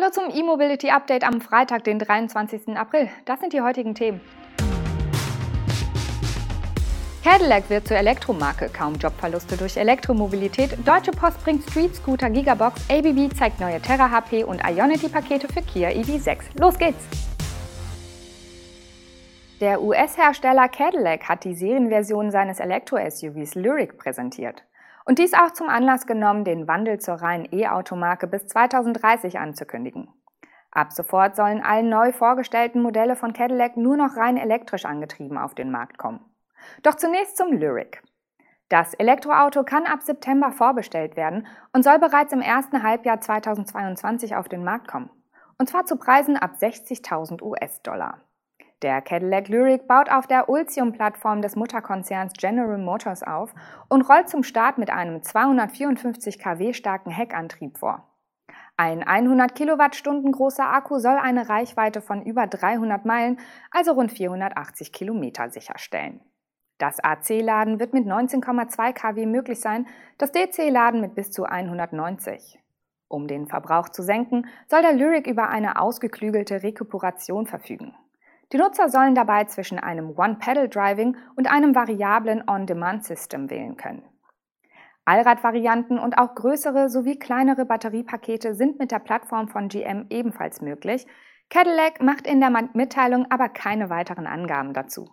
Hallo zum E-Mobility Update am Freitag, den 23. April. Das sind die heutigen Themen. Cadillac wird zur Elektromarke, kaum Jobverluste durch Elektromobilität. Deutsche Post bringt Street Scooter Gigabox, ABB zeigt neue Terra HP und Ionity-Pakete für Kia EV6. Los geht's! Der US-Hersteller Cadillac hat die Serienversion seines Elektro-SUVs Lyric präsentiert. Und dies auch zum Anlass genommen, den Wandel zur reinen E-Automarke bis 2030 anzukündigen. Ab sofort sollen alle neu vorgestellten Modelle von Cadillac nur noch rein elektrisch angetrieben auf den Markt kommen. Doch zunächst zum Lyric. Das Elektroauto kann ab September vorbestellt werden und soll bereits im ersten Halbjahr 2022 auf den Markt kommen. Und zwar zu Preisen ab 60.000 US-Dollar. Der Cadillac Lyric baut auf der Ultium-Plattform des Mutterkonzerns General Motors auf und rollt zum Start mit einem 254 kW starken Heckantrieb vor. Ein 100 Kilowattstunden großer Akku soll eine Reichweite von über 300 Meilen, also rund 480 Kilometer sicherstellen. Das AC-Laden wird mit 19,2 kW möglich sein, das DC-Laden mit bis zu 190. Um den Verbrauch zu senken, soll der Lyric über eine ausgeklügelte Rekuperation verfügen. Die Nutzer sollen dabei zwischen einem One-Pedal-Driving und einem variablen On-Demand-System wählen können. Allradvarianten und auch größere sowie kleinere Batteriepakete sind mit der Plattform von GM ebenfalls möglich. Cadillac macht in der Mitteilung aber keine weiteren Angaben dazu.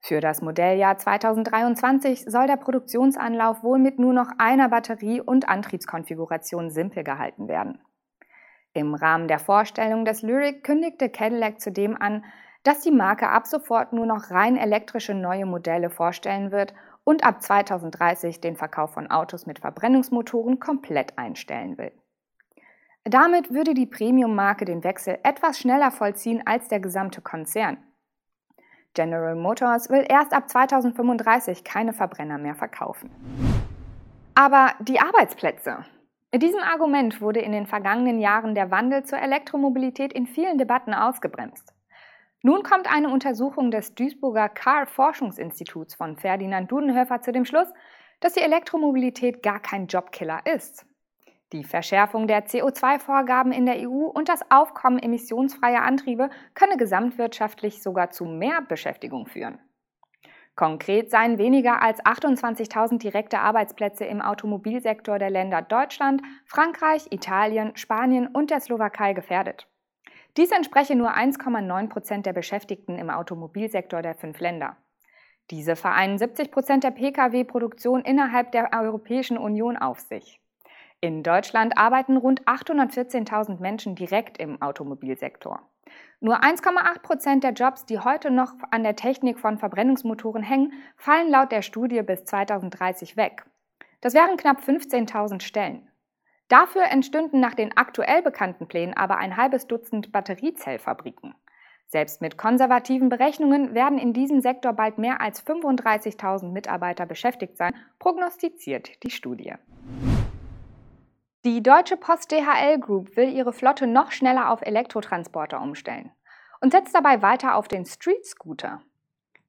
Für das Modelljahr 2023 soll der Produktionsanlauf wohl mit nur noch einer Batterie und Antriebskonfiguration simpel gehalten werden. Im Rahmen der Vorstellung des Lyric kündigte Cadillac zudem an, dass die Marke ab sofort nur noch rein elektrische neue Modelle vorstellen wird und ab 2030 den Verkauf von Autos mit Verbrennungsmotoren komplett einstellen will. Damit würde die Premium-Marke den Wechsel etwas schneller vollziehen als der gesamte Konzern. General Motors will erst ab 2035 keine Verbrenner mehr verkaufen. Aber die Arbeitsplätze, mit diesem Argument wurde in den vergangenen Jahren der Wandel zur Elektromobilität in vielen Debatten ausgebremst. Nun kommt eine Untersuchung des Duisburger Car-Forschungsinstituts von Ferdinand Dudenhöfer zu dem Schluss, dass die Elektromobilität gar kein Jobkiller ist. Die Verschärfung der CO2-Vorgaben in der EU und das Aufkommen emissionsfreier Antriebe könne gesamtwirtschaftlich sogar zu mehr Beschäftigung führen. Konkret seien weniger als 28.000 direkte Arbeitsplätze im Automobilsektor der Länder Deutschland, Frankreich, Italien, Spanien und der Slowakei gefährdet. Dies entspreche nur 1,9 Prozent der Beschäftigten im Automobilsektor der fünf Länder. Diese vereinen 70 Prozent der Pkw-Produktion innerhalb der Europäischen Union auf sich. In Deutschland arbeiten rund 814.000 Menschen direkt im Automobilsektor. Nur 1,8 Prozent der Jobs, die heute noch an der Technik von Verbrennungsmotoren hängen, fallen laut der Studie bis 2030 weg. Das wären knapp 15.000 Stellen. Dafür entstünden nach den aktuell bekannten Plänen aber ein halbes Dutzend Batteriezellfabriken. Selbst mit konservativen Berechnungen werden in diesem Sektor bald mehr als 35.000 Mitarbeiter beschäftigt sein, prognostiziert die Studie. Die Deutsche Post DHL Group will ihre Flotte noch schneller auf Elektrotransporter umstellen und setzt dabei weiter auf den Street Scooter.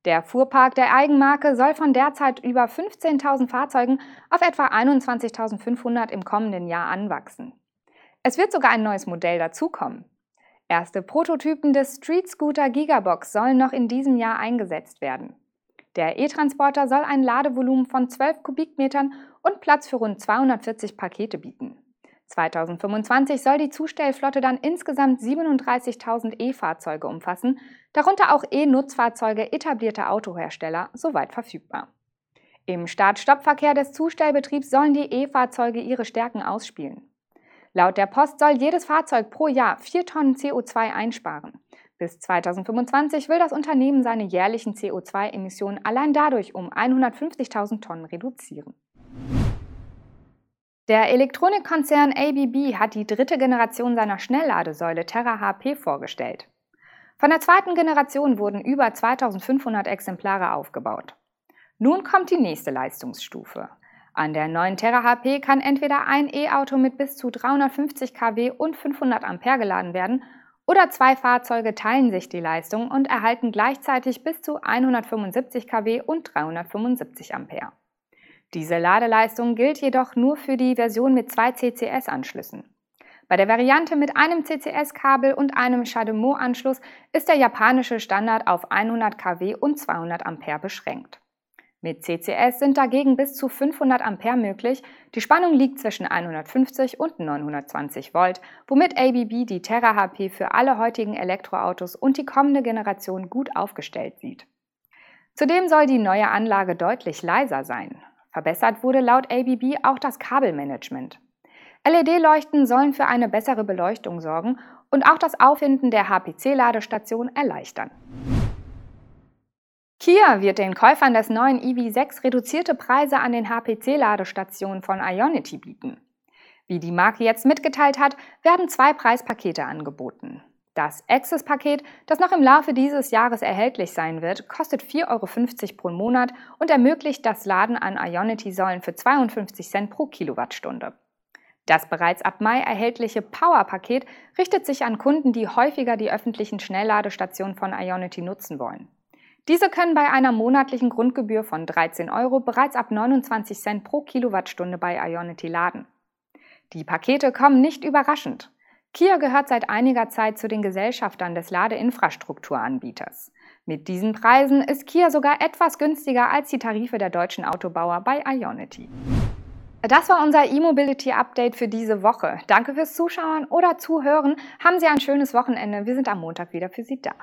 Der Fuhrpark der Eigenmarke soll von derzeit über 15.000 Fahrzeugen auf etwa 21.500 im kommenden Jahr anwachsen. Es wird sogar ein neues Modell dazukommen. Erste Prototypen des Street Scooter Gigabox sollen noch in diesem Jahr eingesetzt werden. Der E-Transporter soll ein Ladevolumen von 12 Kubikmetern und Platz für rund 240 Pakete bieten. 2025 soll die Zustellflotte dann insgesamt 37.000 E-Fahrzeuge umfassen, darunter auch E-Nutzfahrzeuge etablierter Autohersteller, soweit verfügbar. Im Start-Stopp-Verkehr des Zustellbetriebs sollen die E-Fahrzeuge ihre Stärken ausspielen. Laut der Post soll jedes Fahrzeug pro Jahr 4 Tonnen CO2 einsparen. Bis 2025 will das Unternehmen seine jährlichen CO2-Emissionen allein dadurch um 150.000 Tonnen reduzieren. Der Elektronikkonzern ABB hat die dritte Generation seiner Schnellladesäule Terra HP vorgestellt. Von der zweiten Generation wurden über 2500 Exemplare aufgebaut. Nun kommt die nächste Leistungsstufe. An der neuen Terra HP kann entweder ein E-Auto mit bis zu 350 kW und 500 Ampere geladen werden oder zwei Fahrzeuge teilen sich die Leistung und erhalten gleichzeitig bis zu 175 kW und 375 Ampere. Diese Ladeleistung gilt jedoch nur für die Version mit zwei CCS-Anschlüssen. Bei der Variante mit einem CCS-Kabel und einem CHAdeMO-Anschluss ist der japanische Standard auf 100 kW und 200 Ampere beschränkt. Mit CCS sind dagegen bis zu 500 Ampere möglich. Die Spannung liegt zwischen 150 und 920 Volt, womit ABB die Terra HP für alle heutigen Elektroautos und die kommende Generation gut aufgestellt sieht. Zudem soll die neue Anlage deutlich leiser sein. Verbessert wurde laut ABB auch das Kabelmanagement. LED-Leuchten sollen für eine bessere Beleuchtung sorgen und auch das Auffinden der HPC-Ladestation erleichtern. Kia wird den Käufern des neuen EV6 reduzierte Preise an den HPC-Ladestationen von Ionity bieten. Wie die Marke jetzt mitgeteilt hat, werden zwei Preispakete angeboten. Das Access-Paket, das noch im Laufe dieses Jahres erhältlich sein wird, kostet 4,50 Euro pro Monat und ermöglicht das Laden an Ionity-Säulen für 52 Cent pro Kilowattstunde. Das bereits ab Mai erhältliche Power-Paket richtet sich an Kunden, die häufiger die öffentlichen Schnellladestationen von Ionity nutzen wollen. Diese können bei einer monatlichen Grundgebühr von 13 Euro bereits ab 29 Cent pro Kilowattstunde bei Ionity laden. Die Pakete kommen nicht überraschend. Kia gehört seit einiger Zeit zu den Gesellschaftern des Ladeinfrastrukturanbieters. Mit diesen Preisen ist Kia sogar etwas günstiger als die Tarife der deutschen Autobauer bei Ionity. Das war unser E-Mobility Update für diese Woche. Danke fürs Zuschauen oder Zuhören. Haben Sie ein schönes Wochenende. Wir sind am Montag wieder für Sie da.